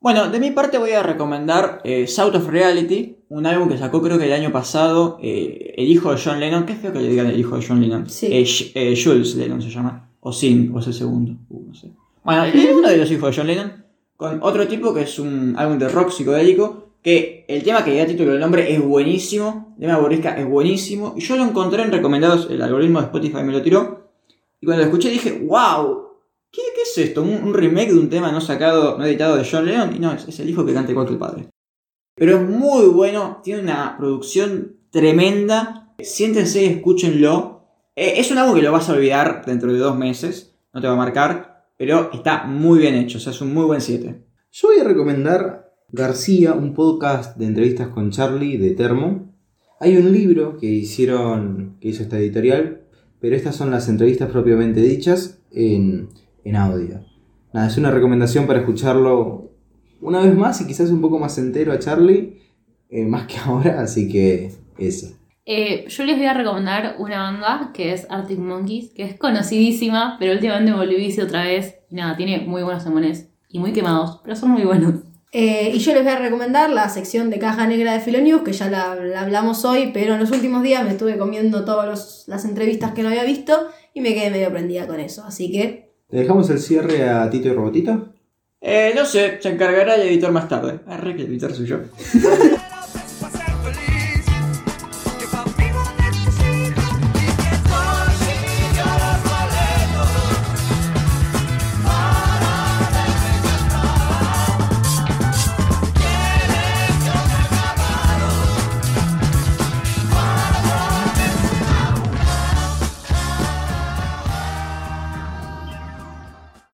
Bueno, de mi parte voy a recomendar eh, South of Reality, un álbum que sacó creo que el año pasado eh, el hijo de John Lennon. Qué feo que le digan el hijo de John Lennon. Sí. Eh, eh, Jules Lennon se llama. O Sin, o es el segundo. Uh, no sé. Bueno, es uno de los hijos de John Lennon. Con otro tipo que es un álbum de rock psicodélico. Que el tema que da título del nombre es buenísimo. El tema de es buenísimo. Y yo lo encontré en recomendados. El algoritmo de Spotify me lo tiró. Y cuando lo escuché dije, wow. ¿Qué, es esto? ¿Un, remake de un tema no sacado, no editado de John Lennon? Y no, es, el hijo que canta igual que el padre. Pero es muy bueno, tiene una producción tremenda. Siéntense y escúchenlo. Eh, es un álbum que lo vas a olvidar dentro de dos meses, no te va a marcar, pero está muy bien hecho, o sea, es un muy buen 7. Yo voy a recomendar García, un podcast de entrevistas con Charlie de Termo. Hay un libro que hicieron, que hizo esta editorial, pero estas son las entrevistas propiamente dichas en, en audio. Nada, es una recomendación para escucharlo una vez más y quizás un poco más entero a Charlie, eh, más que ahora, así que eso. Eh, yo les voy a recomendar una banda que es Arctic Monkeys, que es conocidísima, pero últimamente volví otra vez. Y nada, tiene muy buenos temones y muy quemados, pero son muy buenos. Eh, y yo les voy a recomendar la sección de caja negra de Filonews, que ya la, la hablamos hoy, pero en los últimos días me estuve comiendo todas las entrevistas que no había visto y me quedé medio prendida con eso. Así que, ¿Le dejamos el cierre a Tito y Robotito? Eh, no sé, se encargará el editor más tarde. Arre que el editor soy yo.